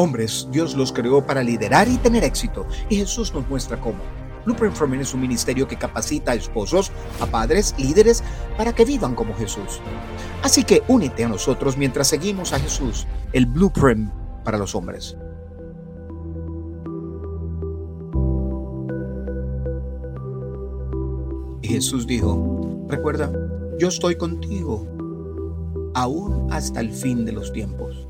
Hombres, Dios los creó para liderar y tener éxito, y Jesús nos muestra cómo. Blueprint for Men es un ministerio que capacita a esposos, a padres, líderes, para que vivan como Jesús. Así que únete a nosotros mientras seguimos a Jesús, el Blueprint para los hombres. Y Jesús dijo, recuerda, yo estoy contigo, aún hasta el fin de los tiempos.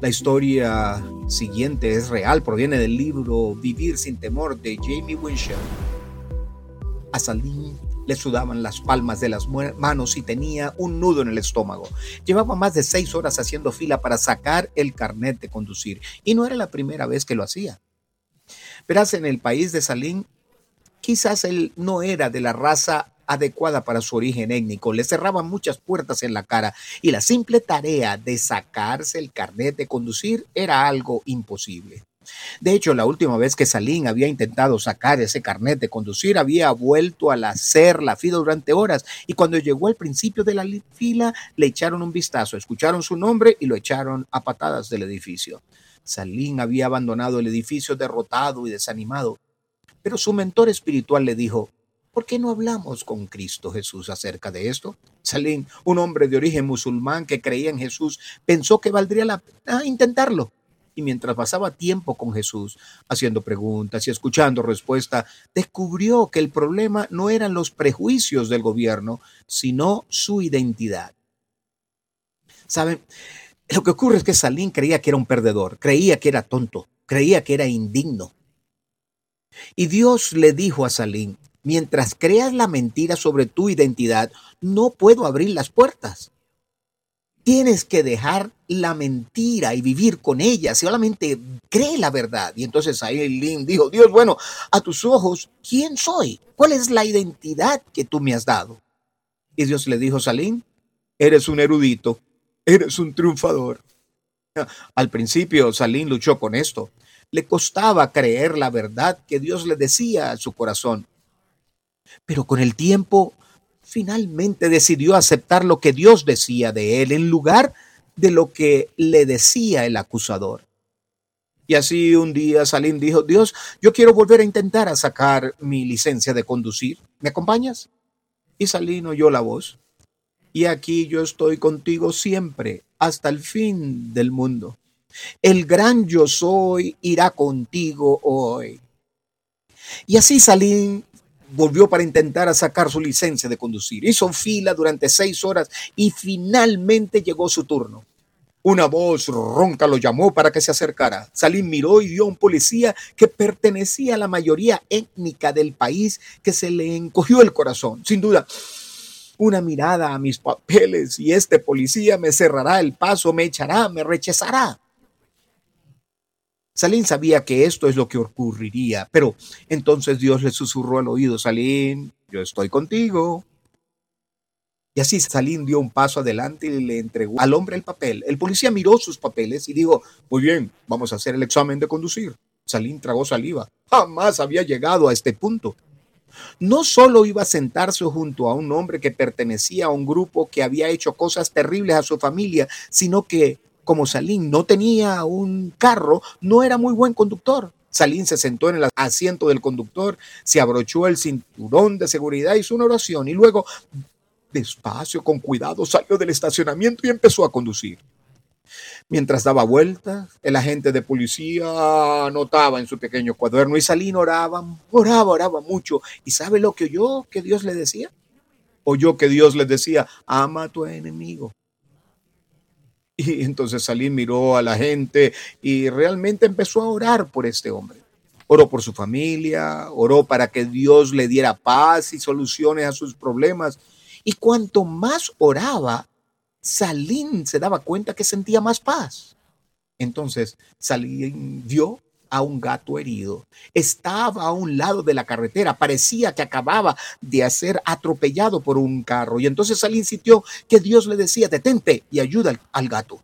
La historia siguiente es real, proviene del libro Vivir sin temor de Jamie Winchell. A Salim le sudaban las palmas de las manos y tenía un nudo en el estómago. Llevaba más de seis horas haciendo fila para sacar el carnet de conducir y no era la primera vez que lo hacía. Verás, en el país de Salim, quizás él no era de la raza adecuada para su origen étnico, le cerraban muchas puertas en la cara y la simple tarea de sacarse el carnet de conducir era algo imposible. De hecho, la última vez que Salín había intentado sacar ese carnet de conducir, había vuelto a hacer la fila durante horas y cuando llegó al principio de la fila, le echaron un vistazo, escucharon su nombre y lo echaron a patadas del edificio. Salín había abandonado el edificio derrotado y desanimado, pero su mentor espiritual le dijo, ¿Por qué no hablamos con Cristo Jesús acerca de esto? Salim, un hombre de origen musulmán que creía en Jesús, pensó que valdría la pena intentarlo. Y mientras pasaba tiempo con Jesús, haciendo preguntas y escuchando respuesta, descubrió que el problema no eran los prejuicios del gobierno, sino su identidad. ¿Saben? Lo que ocurre es que Salim creía que era un perdedor, creía que era tonto, creía que era indigno. Y Dios le dijo a Salim, mientras creas la mentira sobre tu identidad, no puedo abrir las puertas. Tienes que dejar la mentira y vivir con ella. Solamente cree la verdad. Y entonces Lynn dijo, Dios, bueno, a tus ojos, ¿quién soy? ¿Cuál es la identidad que tú me has dado? Y Dios le dijo, Salim, eres un erudito, eres un triunfador. Al principio Salim luchó con esto. Le costaba creer la verdad que Dios le decía a su corazón. Pero con el tiempo, finalmente decidió aceptar lo que Dios decía de él en lugar de lo que le decía el acusador. Y así un día Salim dijo, Dios, yo quiero volver a intentar a sacar mi licencia de conducir. ¿Me acompañas? Y Salim oyó la voz. Y aquí yo estoy contigo siempre, hasta el fin del mundo. El gran yo soy irá contigo hoy. Y así Salim volvió para intentar sacar su licencia de conducir. Hizo fila durante seis horas y finalmente llegó su turno. Una voz ronca lo llamó para que se acercara. Salim miró y vio a un policía que pertenecía a la mayoría étnica del país que se le encogió el corazón. Sin duda, una mirada a mis papeles y este policía me cerrará el paso, me echará, me rechazará. Salín sabía que esto es lo que ocurriría, pero entonces Dios le susurró al oído, Salín, yo estoy contigo. Y así Salín dio un paso adelante y le entregó al hombre el papel. El policía miró sus papeles y dijo, muy bien, vamos a hacer el examen de conducir. Salín tragó saliva. Jamás había llegado a este punto. No solo iba a sentarse junto a un hombre que pertenecía a un grupo que había hecho cosas terribles a su familia, sino que como Salín no tenía un carro, no era muy buen conductor. Salín se sentó en el asiento del conductor, se abrochó el cinturón de seguridad, hizo una oración y luego, despacio, con cuidado, salió del estacionamiento y empezó a conducir. Mientras daba vueltas, el agente de policía anotaba en su pequeño cuaderno y Salín oraba, oraba, oraba mucho. ¿Y sabe lo que oyó que Dios le decía? Oyó que Dios le decía, ama a tu enemigo, y entonces Salim miró a la gente y realmente empezó a orar por este hombre. Oró por su familia, oró para que Dios le diera paz y soluciones a sus problemas. Y cuanto más oraba, Salim se daba cuenta que sentía más paz. Entonces Salim vio a un gato herido. Estaba a un lado de la carretera, parecía que acababa de ser atropellado por un carro. Y entonces Salín insistió que Dios le decía, detente y ayuda al, gato.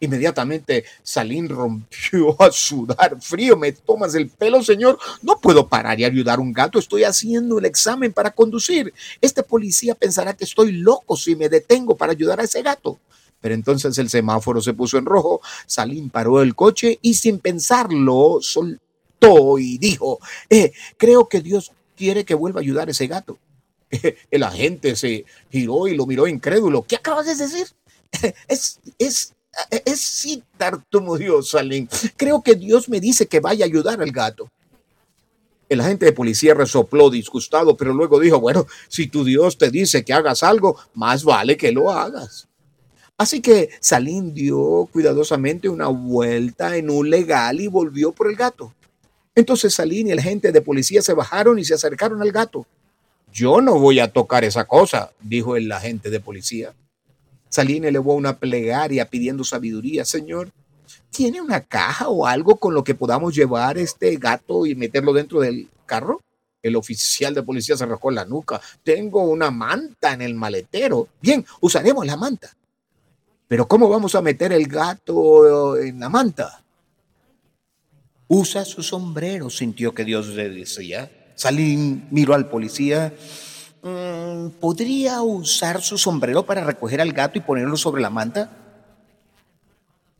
Inmediatamente Salín rompió a sudar frío. Me tomas el pelo, señor. No puedo parar y ayudar a un gato. Estoy haciendo el examen para conducir. Este policía pensará que estoy loco si me detengo para ayudar a ese gato. Pero entonces el semáforo se puso en rojo, Salim paró el coche y sin pensarlo soltó y dijo, eh, creo que Dios quiere que vuelva a ayudar a ese gato. El agente se giró y lo miró incrédulo. ¿Qué acabas de decir? Es, es, es sí, tartamudeó Salim. Creo que Dios me dice que vaya a ayudar al gato. El agente de policía resopló disgustado, pero luego dijo, bueno, si tu Dios te dice que hagas algo, más vale que lo hagas. Así que Salim dio cuidadosamente una vuelta en un legal y volvió por el gato. Entonces Salim y el agente de policía se bajaron y se acercaron al gato. Yo no voy a tocar esa cosa, dijo el agente de policía. Salim elevó una plegaria pidiendo sabiduría. Señor, ¿Tiene una caja o algo con lo que podamos llevar este gato y meterlo dentro del carro? El oficial de policía se rascó la nuca. Tengo una manta en el maletero. Bien, usaremos la manta. Pero ¿cómo vamos a meter el gato en la manta? Usa su sombrero, sintió que Dios le decía. Salín miró al policía. Mm, ¿Podría usar su sombrero para recoger al gato y ponerlo sobre la manta?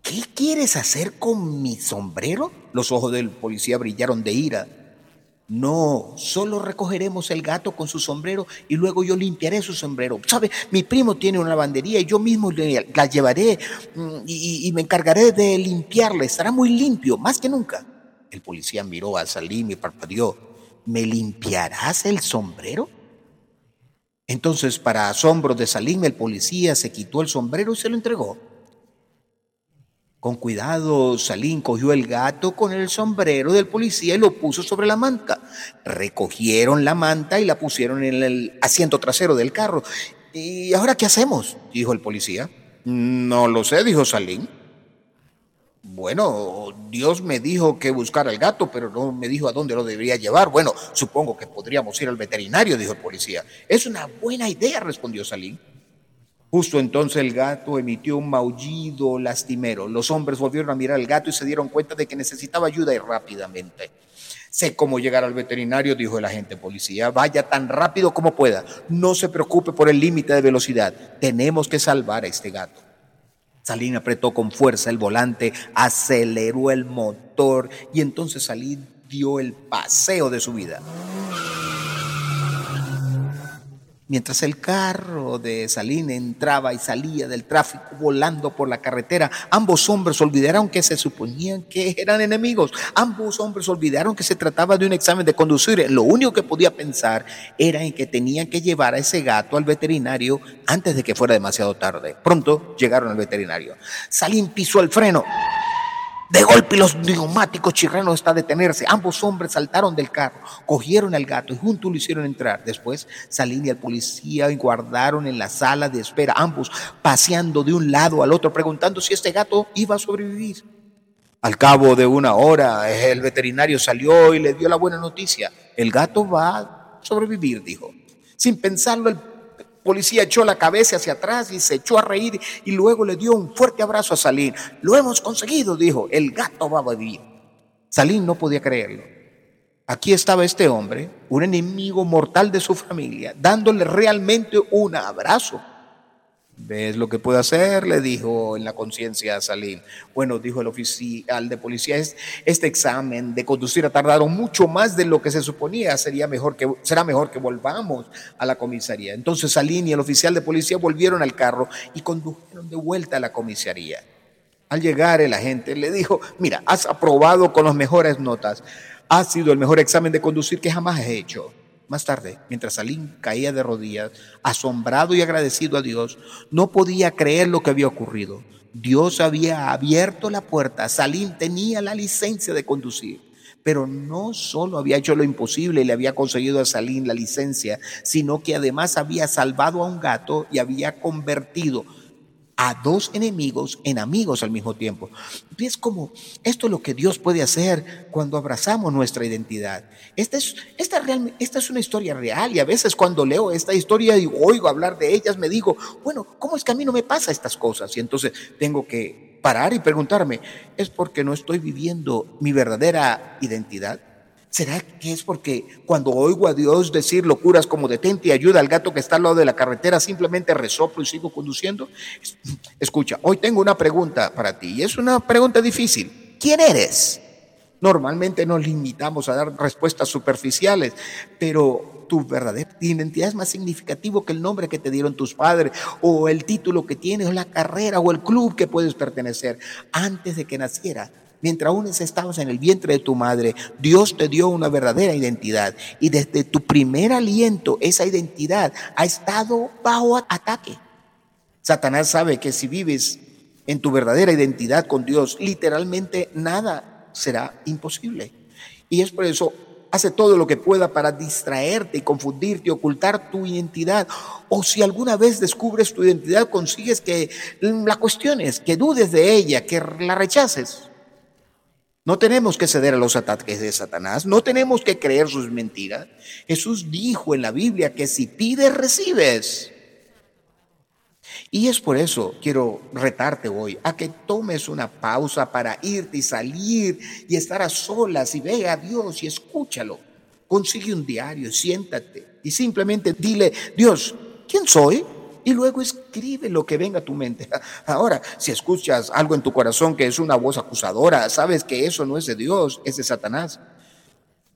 ¿Qué quieres hacer con mi sombrero? Los ojos del policía brillaron de ira. No, solo recogeremos el gato con su sombrero y luego yo limpiaré su sombrero. ¿Sabe? Mi primo tiene una lavandería y yo mismo la llevaré mm, y, y me encargaré de limpiarla. Estará muy limpio, más que nunca. El policía miró a Salim y parpadeó. ¿Me limpiarás el sombrero? Entonces, para asombro de Salim, el policía se quitó el sombrero y se lo entregó. Con cuidado, Salín cogió el gato con el sombrero del policía y lo puso sobre la manta. Recogieron la manta y la pusieron en el asiento trasero del carro. ¿Y ahora qué hacemos? dijo el policía. No lo sé, dijo Salín. Bueno, Dios me dijo que buscara al gato, pero no me dijo a dónde lo debería llevar. Bueno, supongo que podríamos ir al veterinario, dijo el policía. Es una buena idea, respondió Salín. Justo entonces el gato emitió un maullido lastimero. Los hombres volvieron a mirar al gato y se dieron cuenta de que necesitaba ayuda y rápidamente. Sé cómo llegar al veterinario, dijo el agente policía. Vaya tan rápido como pueda. No se preocupe por el límite de velocidad. Tenemos que salvar a este gato. Salín apretó con fuerza el volante, aceleró el motor y entonces Salín dio el paseo de su vida. Mientras el carro de Salín entraba y salía del tráfico volando por la carretera, ambos hombres olvidaron que se suponían que eran enemigos. Ambos hombres olvidaron que se trataba de un examen de conducir. Lo único que podía pensar era en que tenían que llevar a ese gato al veterinario antes de que fuera demasiado tarde. Pronto llegaron al veterinario. Salín pisó el freno. De golpe los neumáticos chirrenos hasta detenerse. Ambos hombres saltaron del carro, cogieron al gato y juntos lo hicieron entrar. Después Salín y el policía guardaron en la sala de espera, ambos paseando de un lado al otro, preguntando si este gato iba a sobrevivir. Al cabo de una hora, el veterinario salió y le dio la buena noticia. El gato va a sobrevivir, dijo. Sin pensarlo, el policía echó la cabeza hacia atrás y se echó a reír y luego le dio un fuerte abrazo a Salín. Lo hemos conseguido, dijo, el gato va a vivir. Salín no podía creerlo. Aquí estaba este hombre, un enemigo mortal de su familia, dándole realmente un abrazo. ¿Ves lo que puedo hacer? Le dijo en la conciencia a Salim. Bueno, dijo el oficial de policía, este examen de conducir ha tardado mucho más de lo que se suponía. Sería mejor que, será mejor que volvamos a la comisaría. Entonces Salim y el oficial de policía volvieron al carro y condujeron de vuelta a la comisaría. Al llegar el agente le dijo, mira, has aprobado con las mejores notas. Ha sido el mejor examen de conducir que jamás he hecho. Más tarde, mientras Salim caía de rodillas, asombrado y agradecido a Dios, no podía creer lo que había ocurrido. Dios había abierto la puerta, Salim tenía la licencia de conducir. Pero no solo había hecho lo imposible y le había conseguido a Salim la licencia, sino que además había salvado a un gato y había convertido a dos enemigos en amigos al mismo tiempo. Es como esto es lo que Dios puede hacer cuando abrazamos nuestra identidad. Esta es, esta, es una historia real y a veces cuando leo esta historia y oigo hablar de ellas me digo, bueno, ¿cómo es que a mí no me pasa estas cosas? Y entonces tengo que parar y preguntarme, ¿es porque no estoy viviendo mi verdadera identidad? ¿Será que es porque cuando oigo a Dios decir locuras como detente y ayuda al gato que está al lado de la carretera, simplemente resoplo y sigo conduciendo? Escucha, hoy tengo una pregunta para ti y es una pregunta difícil. ¿Quién eres? Normalmente nos limitamos a dar respuestas superficiales, pero tu verdadera identidad es más significativo que el nombre que te dieron tus padres, o el título que tienes, o la carrera, o el club que puedes pertenecer. Antes de que naciera, mientras aún estabas en el vientre de tu madre, Dios te dio una verdadera identidad. Y desde tu primer aliento, esa identidad ha estado bajo ataque. Satanás sabe que si vives en tu verdadera identidad con Dios, literalmente nada será imposible. Y es por eso hace todo lo que pueda para distraerte y confundirte, ocultar tu identidad. O si alguna vez descubres tu identidad, consigues que la cuestiones, que dudes de ella, que la rechaces. No tenemos que ceder a los ataques de Satanás, no tenemos que creer sus mentiras. Jesús dijo en la Biblia que si pides, recibes. Y es por eso quiero retarte hoy a que tomes una pausa para irte y salir y estar a solas y ve a Dios y escúchalo. Consigue un diario, siéntate y simplemente dile, Dios, ¿quién soy? Y luego escribe lo que venga a tu mente. Ahora, si escuchas algo en tu corazón que es una voz acusadora, sabes que eso no es de Dios, es de Satanás.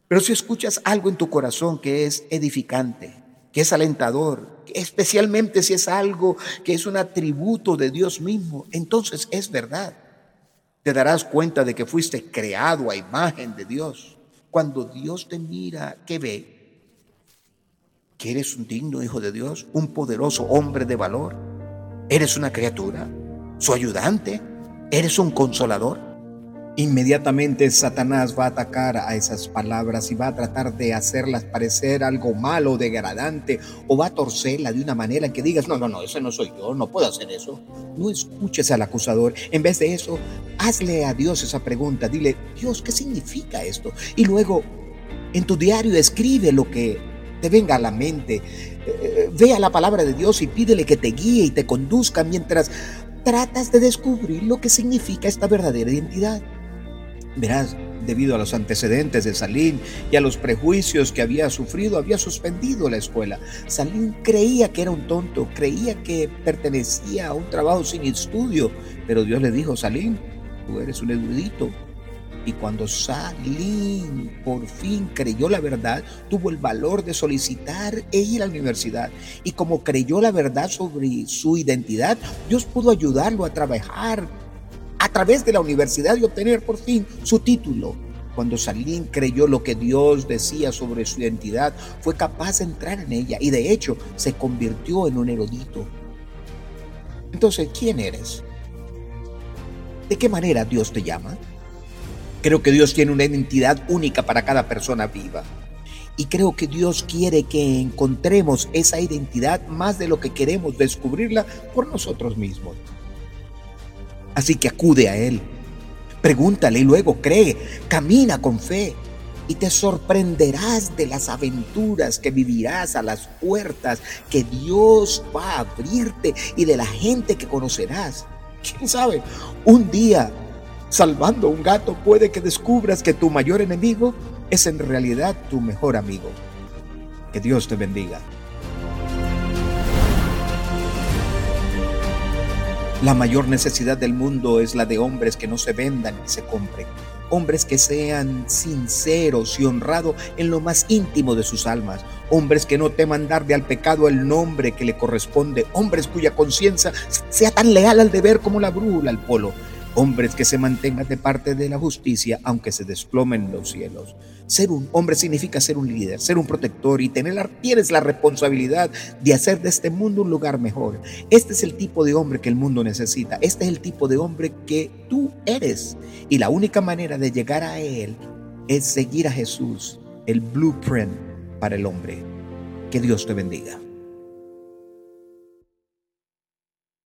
Pero si escuchas algo en tu corazón que es edificante, que es alentador, especialmente si es algo que es un atributo de Dios mismo, entonces es verdad. Te darás cuenta de que fuiste creado a imagen de Dios. Cuando Dios te mira, ¿qué ve? Que eres un digno hijo de Dios, un poderoso hombre de valor. Eres una criatura, su ayudante, eres un consolador. Inmediatamente Satanás va a atacar a esas palabras y va a tratar de hacerlas parecer algo malo, degradante, o va a torcerla de una manera en que digas, no, no, no, ese no soy yo, no puedo hacer eso. No escuches al acusador. En vez de eso, hazle a Dios esa pregunta. Dile, Dios, ¿qué significa esto? Y luego, en tu diario escribe lo que te venga a la mente. Eh, vea la palabra de Dios y pídele que te guíe y te conduzca mientras tratas de descubrir lo que significa esta verdadera identidad. Verás, debido a los antecedentes de Salín y a los prejuicios que había sufrido, había suspendido la escuela. Salín creía que era un tonto, creía que pertenecía a un trabajo sin estudio, pero Dios le dijo, Salín, tú eres un erudito, y cuando Salim por fin creyó la verdad, tuvo el valor de solicitar e ir a la universidad. Y como creyó la verdad sobre su identidad, Dios pudo ayudarlo a trabajar a través de la universidad y obtener por fin su título. Cuando Salim creyó lo que Dios decía sobre su identidad, fue capaz de entrar en ella y de hecho se convirtió en un erudito. Entonces, ¿quién eres? ¿De qué manera Dios te llama? Creo que Dios tiene una identidad única para cada persona viva. Y creo que Dios quiere que encontremos esa identidad más de lo que queremos descubrirla por nosotros mismos. Así que acude a Él, pregúntale y luego cree, camina con fe y te sorprenderás de las aventuras que vivirás a las puertas que Dios va a abrirte y de la gente que conocerás. ¿Quién sabe? Un día Salvando un gato puede que descubras que tu mayor enemigo es en realidad tu mejor amigo. Que Dios te bendiga. La mayor necesidad del mundo es la de hombres que no se vendan ni se compren. Hombres que sean sinceros y honrados en lo más íntimo de sus almas. Hombres que no teman darle al pecado el nombre que le corresponde. Hombres cuya conciencia sea tan leal al deber como la brújula al polo hombres que se mantengan de parte de la justicia aunque se desplomen los cielos. Ser un hombre significa ser un líder, ser un protector y tener, tienes la responsabilidad de hacer de este mundo un lugar mejor. Este es el tipo de hombre que el mundo necesita. Este es el tipo de hombre que tú eres. Y la única manera de llegar a él es seguir a Jesús, el blueprint para el hombre. Que Dios te bendiga.